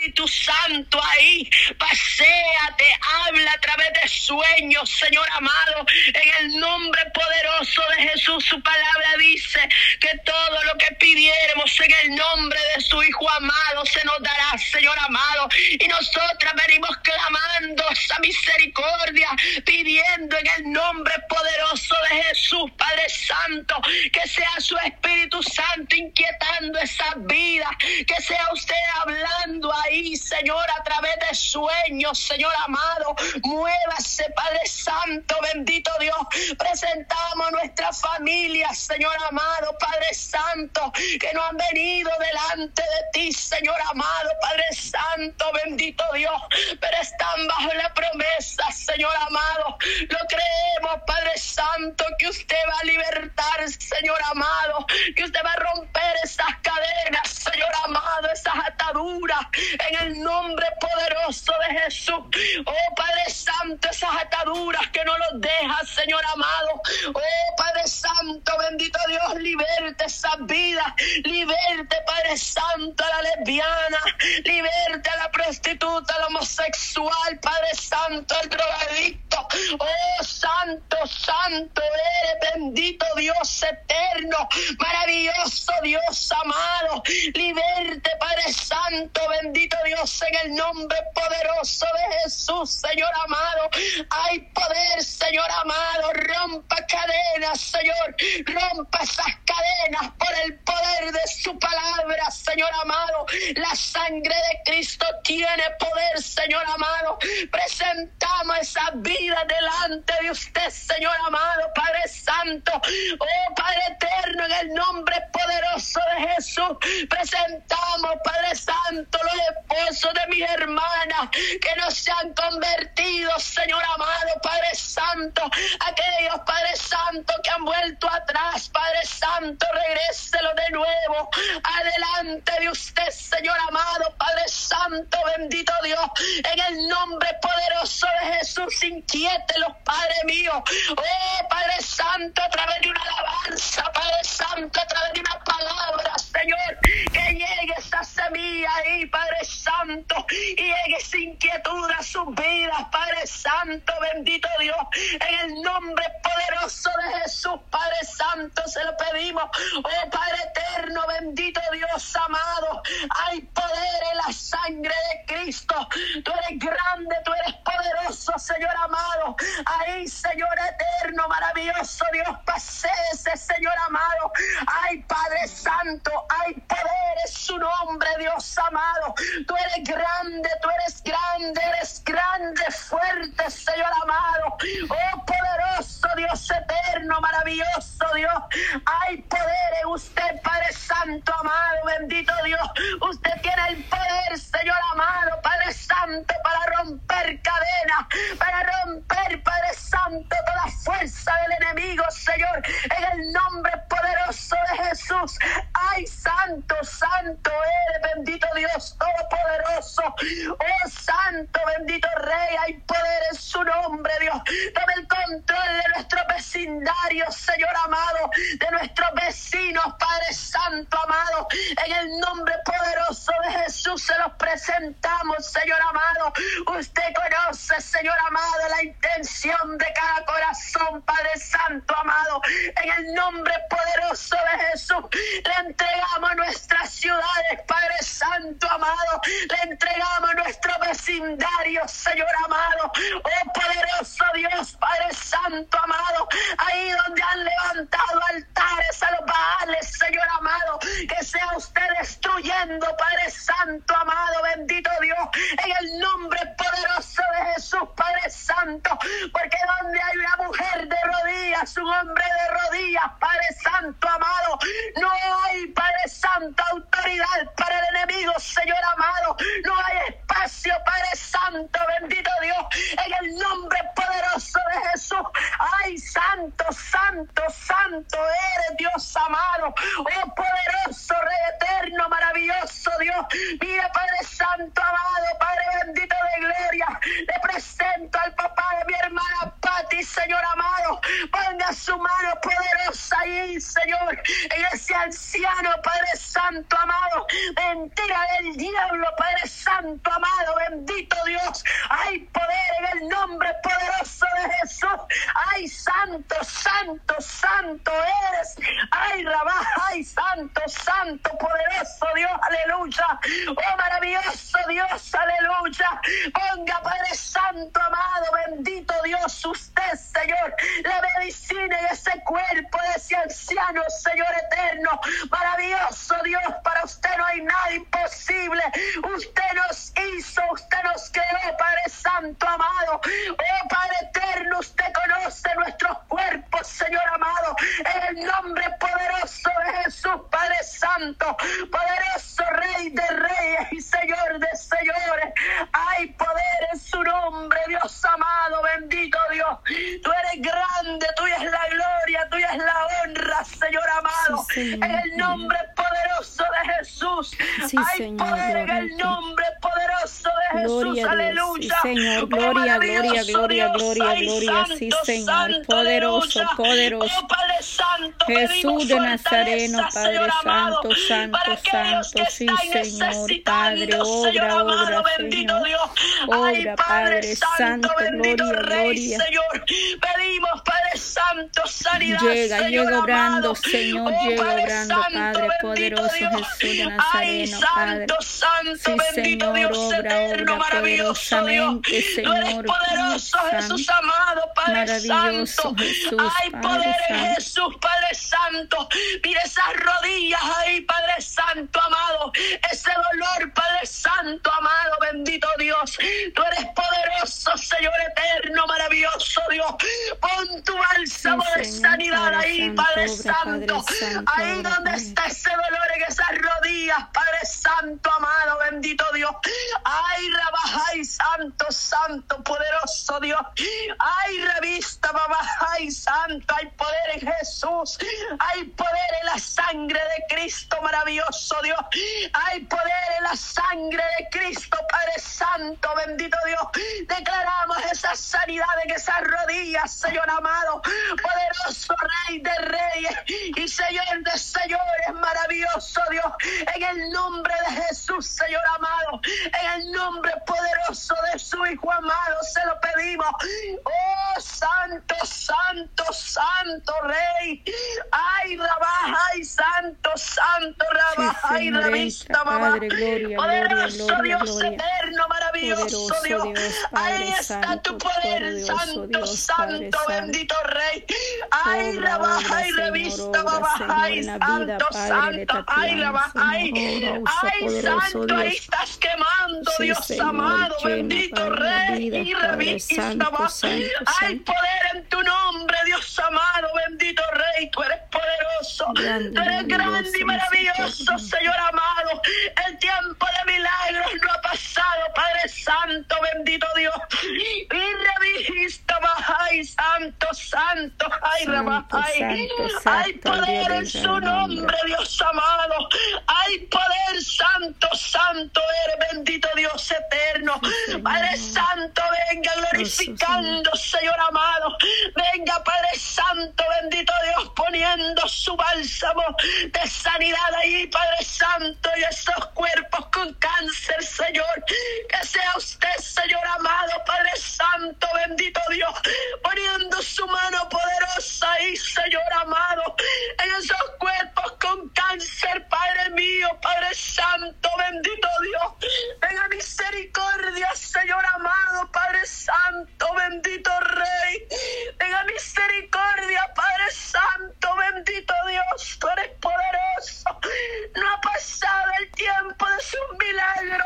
Espíritu Santo ahí, paséate, habla a través de sueños, Señor amado, en el nombre poderoso de Jesús. Su palabra dice que todo lo que pidiéramos en el nombre de su Hijo amado se nos dará, Señor amado. Y nosotras venimos clamando esa misericordia, pidiendo en el nombre poderoso de Jesús, Padre Santo, que sea su Espíritu Santo inquietando esa vida, que sea usted hablando Señor, a través de sueños, Señor amado. Muévase, Padre Santo, bendito Dios. Presentamos nuestra familia, Señor amado, Padre Santo, que no han venido delante de ti, Señor amado, Padre Santo, bendito Dios, pero están bajo la promesa, Señor amado. Lo creemos, Padre Santo, que usted va a libertar, Señor amado, que usted va a romper esas cadenas, Señor amado, esas ataduras, en el nombre poderoso de Jesús. Oh Padre Santo, esas ataduras que no los dejas, Señor amado. Oh Padre Santo, bendito Dios, liberte esa vida, liberte, Padre Santo, a la lesbiana, liberte a la prostituta, al homosexual, Padre Santo, el drogadicto. Oh Santo, Santo eres, bendito Dios eterno, maravilloso Dios amado, liberte, Padre Santo, bendito Dios, en el nombre poderoso de Jesús, Señor amado. Hay poder, Señor amado. Rompa cadenas, Señor. Rompa esas cadenas por el poder de su palabra, Señor amado. La sangre de Cristo tiene poder, Señor amado. Presentamos esa vida delante de usted, Señor amado, Padre Santo. Oh Padre eterno, en el nombre poderoso de Jesús. Presentamos, Padre Santo, los esposos de mis hermanas que no se han convertido, Señor amado, Padre Santo, aquellos, Padre Santo, que han vuelto atrás, Padre Santo, regréselo de nuevo, adelante de usted, Señor amado, Padre Santo, bendito Dios, en el nombre poderoso de Jesús, inquiételos, Padre mío, oh Padre Santo, a través de una alabanza, Padre Santo, a través de una palabra, Señor, que llegue Padre Santo, y llegue esa inquietud a sus vidas, Padre Santo, bendito Dios, en el nombre poderoso de Jesús, Padre Santo, se lo pedimos, oh Padre eterno, bendito Dios amado, hay poder en la sangre de Cristo, tú eres grande, tú eres poderoso, Señor amado, ahí, Señor eterno, maravilloso Dios, ese Señor amado, hay Padre Santo, hay poder en su nombre, Dios amado, tú eres grande, tú eres grande, eres fuerte, Señor amado. Oh, poderoso Dios eterno, maravilloso Dios. Hay poder en usted, Padre Santo, amado, bendito Dios. Usted tiene el poder, Señor amado, Padre Santo, para romper cadenas, para romper, Padre Santo, toda fuerza del enemigo, Señor, en el nombre poderoso de Jesús. Ay, Santo, Santo eres, bendito Dios Oh, Santo, bendito Rey, hay poder en su nombre, Dios. Tome el control de nuestro vecindario, Señor amado, de nuestros vecinos, Padre Santo amado. En el nombre poderoso de Jesús se los presentamos, Señor amado. Usted conoce, Señor amado, la intención de cada corazón, Padre Santo amado. En el nombre poderoso de Jesús le entregamos nuestras ciudades, Padre Santo amado. Le entregamos nuestro vecindario, Señor amado. Oh poderoso Dios, Padre Santo amado. Ahí donde han levantado altares a los baales, Señor amado. Que sea usted destruyendo, Padre Santo amado, bendito Dios. En el nombre poderoso de Jesús, Padre Santo. Porque donde hay una mujer de rodillas, un hombre de rodillas, Padre Santo amado. No hay, Padre Santo, autoridad para el enemigo, Señor amado. No hay espacio, Padre Santo, bendito Dios, en el nombre poderoso de Jesús. Ay, Santo, Santo, Santo eres Dios amado. Oh, poderoso, Rey eterno, maravilloso Dios. Mira, Padre Santo, amado, Padre bendito de gloria. Le presento al papá de mi hermana Pati Señor amado. Ponga su mano poderosa ahí, Señor. En ese anciano, Padre Santo, amado. Mentira del diablo, Padre Santo, amado. Bendito Dios. Hay poder en el nombre poderoso de Jesús. Ay, santo, santo, santo eres. Ay, Rabá, ay, santo, santo, poderoso Dios, aleluya. Oh, maravilloso Dios, aleluya. Ponga, Padre Santo, amado, bendito Dios, usted, Señor, la medicina en ese cuerpo de ese anciano, Señor eterno. Maravilloso Dios, para usted no hay nada imposible. Usted nos hizo, usted nos creó, Padre Santo, amado. Oh, Padre eterno, usted conoce nuestros cuerpos, Señor amado. En el nombre poderoso de Jesús, Padre Santo, poderoso Rey de Reyes y Señor de Señores. Hay poder en su nombre, Dios amado, bendito Dios. Tú eres grande, tuya es la gloria, tuya es la honra, Señor amado. en el nombre poderoso de Jesús. Hay poder en el nombre poderoso de Jesús. Aleluya. Señor, gloria, gloria, gloria, gloria, gloria. Sí, Señor, poderoso, poderoso. Jesús de Nazareno, Padre Santo, Santo, Santo. Sí, Señor, Padre, obra, obra, Señor. Obra, Padre Santo, gloria, gloria. Señor, pedimos, Padre Santo, sanidad. Llega, llega obrando, Señor, llega obrando, Padre poderoso Jesús de Nazareno, Padre. Sí, Señor, obra, obra poderosamente, Señor. poderoso, Jesús amado, Padre Santo. Hay poder en Jesús, Padre Santo. Mire esas rodillas ahí, Padre Santo, amado. Ese dolor, Padre Santo, amado, bendito Dios. Tú eres poderoso, Señor eterno, maravilloso Dios. Pon tu bálsamo de sanidad ahí, Padre Santo. Ahí donde está ese dolor en esas rodillas, Padre Santo, amado, bendito Dios. Ay, ay, Santo, Santo, poderoso Dios. Ay, revista, mamá, ay, Santo, hay poder en Jesús. Hay poder en la sangre de Cristo, maravilloso Dios. Hay poder en la sangre de Cristo, Padre Santo, bendito Dios. Declaramos esa sanidad en esas rodillas, Señor amado. Poderoso Rey de Reyes y Señor de Señores, maravilloso Dios. En el nombre de Jesús, Señor amado. En el nombre poderoso de Hijo amado, se lo pedimos. Oh, Santo, Santo, Santo Rey. Ay, Rabá, ay, Santo, Santo, Rabá, ay, revista, mamá. Poderoso Dios eterno, maravilloso Dios. Ahí está tu poder, Santo, Santo, bendito Rey. Ay, Rabá, ay, revista, mamá, ay, Santo, Santo, ay, Rabá, ay. Ay, Santo, ahí estás quemando, Dios amado, bendito Rey y revista, mamá. Hay poder en tu nombre, Dios amado, bendito Rey, tú eres poderoso, tú eres grande y maravilloso, Señor amado. El tiempo de milagros no ha pasado, Padre Santo, bendito Dios. Y revista, ay, Santo, Santo, ay, ay, hay poder en su nombre, Dios amado. Hay poder, Santo, Santo, eres bendito Dios eterno. Padre Santo, venga glorificando, Señor amado. Venga, Padre Santo, bendito Dios, poniendo su bálsamo de sanidad ahí, Padre Santo, y esos cuerpos con cáncer, Señor. Que sea usted, Señor amado, Padre Santo, bendito Dios, poniendo su mano poderosa ahí, Señor amado, en esos cuerpos con cáncer, Padre mío, Padre Santo, bendito Dios. Venga misericordia, Señor amado, Padre Santo, bendito Rey.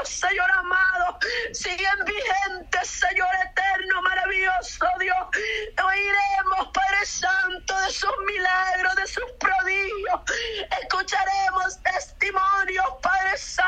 Señor amado. Siguen vigentes, Señor eterno, maravilloso Dios. Oiremos, Padre Santo, de sus milagros, de sus prodigios. Escucharemos testimonios, Padre Santo,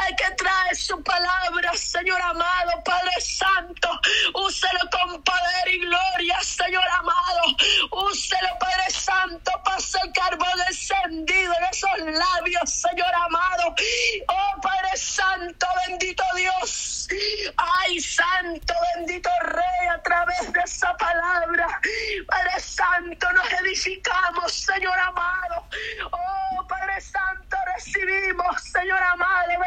Hay que traer su palabra, Señor amado, Padre Santo. Úselo con poder y gloria, Señor amado. Úselo, Padre Santo, pase el carbón encendido en esos labios, Señor amado. Oh, Padre Santo, bendito Dios. Ay, Santo, bendito Rey, a través de esa palabra. Padre Santo, nos edificamos, Señor amado. Oh, Padre Santo, recibimos, Señor amado,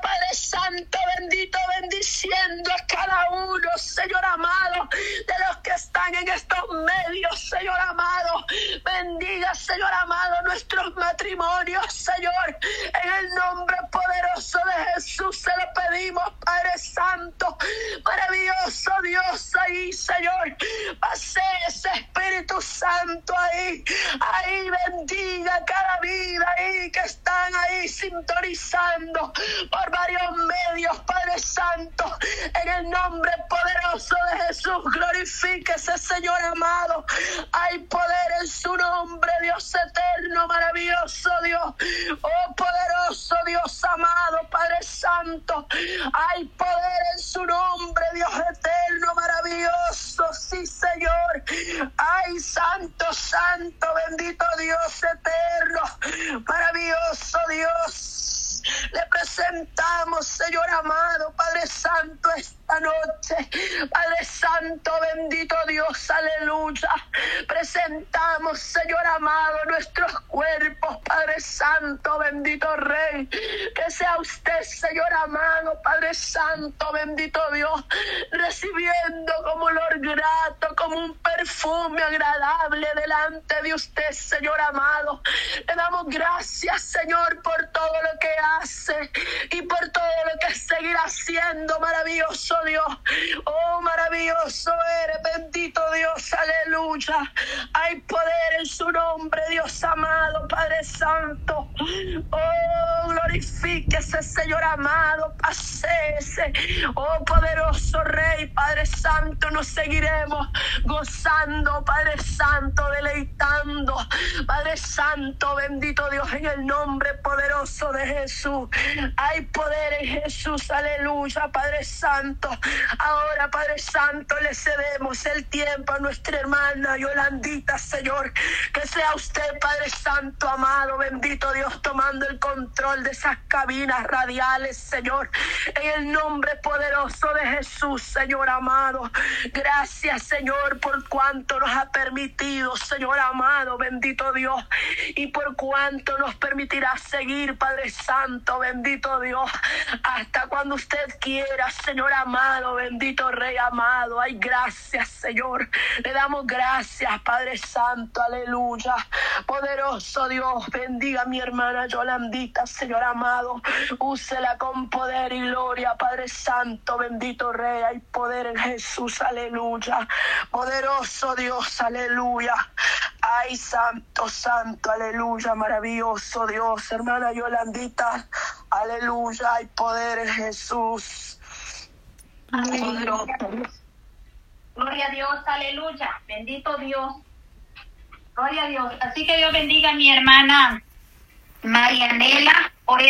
Padre Santo, bendito, bendiciendo a cada uno, Señor amado, de los que están en estos medios, Señor amado. Bendiga, Señor amado, nuestros matrimonios, Señor. En el nombre poderoso de Jesús se lo pedimos, Padre Santo. Maravilloso Dios ahí, Señor. Pase ese Espíritu Santo ahí. Ahí bendiga cada vida ahí que están ahí sintonizando por varios medios, Padre Santo. En el nombre poderoso de Jesús, glorifíquese, Señor amado. Hay poder en su nombre, Dios eterno, maravilloso Dios. Oh, poderoso Dios amado, Padre Santo. Hay poder en su nombre, Dios eterno, maravilloso. Sí, Señor. Ay, santo, santo, bendito Dios eterno, maravilloso Dios. Le presentamos, Señor amado, Padre Santo, esta noche. Padre Santo, bendito Dios, aleluya. Presentamos, Señor amado, nuestros cuerpos, Padre Santo, bendito Rey. Que sea usted, Señor amado, Padre Santo, bendito Dios, recibiendo como olor grato, como un perfume agradable delante de usted, Señor amado. Le damos gracias, Señor, por todo lo que hace y por todo lo que seguirá haciendo, maravilloso Dios. Oh, maravilloso eres, bendito Dios, aleluya. Hay poder en su nombre, Dios amado, Padre Santo. Oh, glorifíquese, Señor amado, pasese. Oh, poderoso Rey, Padre Santo, nos seguiremos gozando, Padre Santo, deleitando. Padre Santo, bendito Dios, en el nombre poderoso de Jesús. Hay poder en Jesús, aleluya, Padre Santo. Ahora, Padre Santo, le cedemos el tiempo a nuestra hermana Yolandita, Señor. Que sea usted, Padre Santo, amado, bendito Dios, tomando el control de esas cabinas radiales, Señor. En el nombre poderoso de Jesús, Señor amado. Gracias, Señor, por cuanto nos ha permitido, Señor amado, bendito Dios. Y por cuanto nos permitirá seguir, Padre Santo, bendito Dios. Hasta cuando usted quiera, Señor amado, bendito Rey amado. Ay, gracias, Señor. Le damos gracias, Padre Santo, aleluya. Poderoso Dios, bendiga a mi hermana Yolandita, Señor amado. Úsela con poder y gloria, Padre Santo, bendito Rey. Hay poder en Jesús, aleluya. Poderoso Dios, aleluya. Ay, santo, santo, aleluya, maravilloso Dios, hermana Yolandita, aleluya, hay poder en Jesús. Gloria a Dios, aleluya, bendito Dios. Gloria a Dios. Así que Dios bendiga a mi hermana Marianela por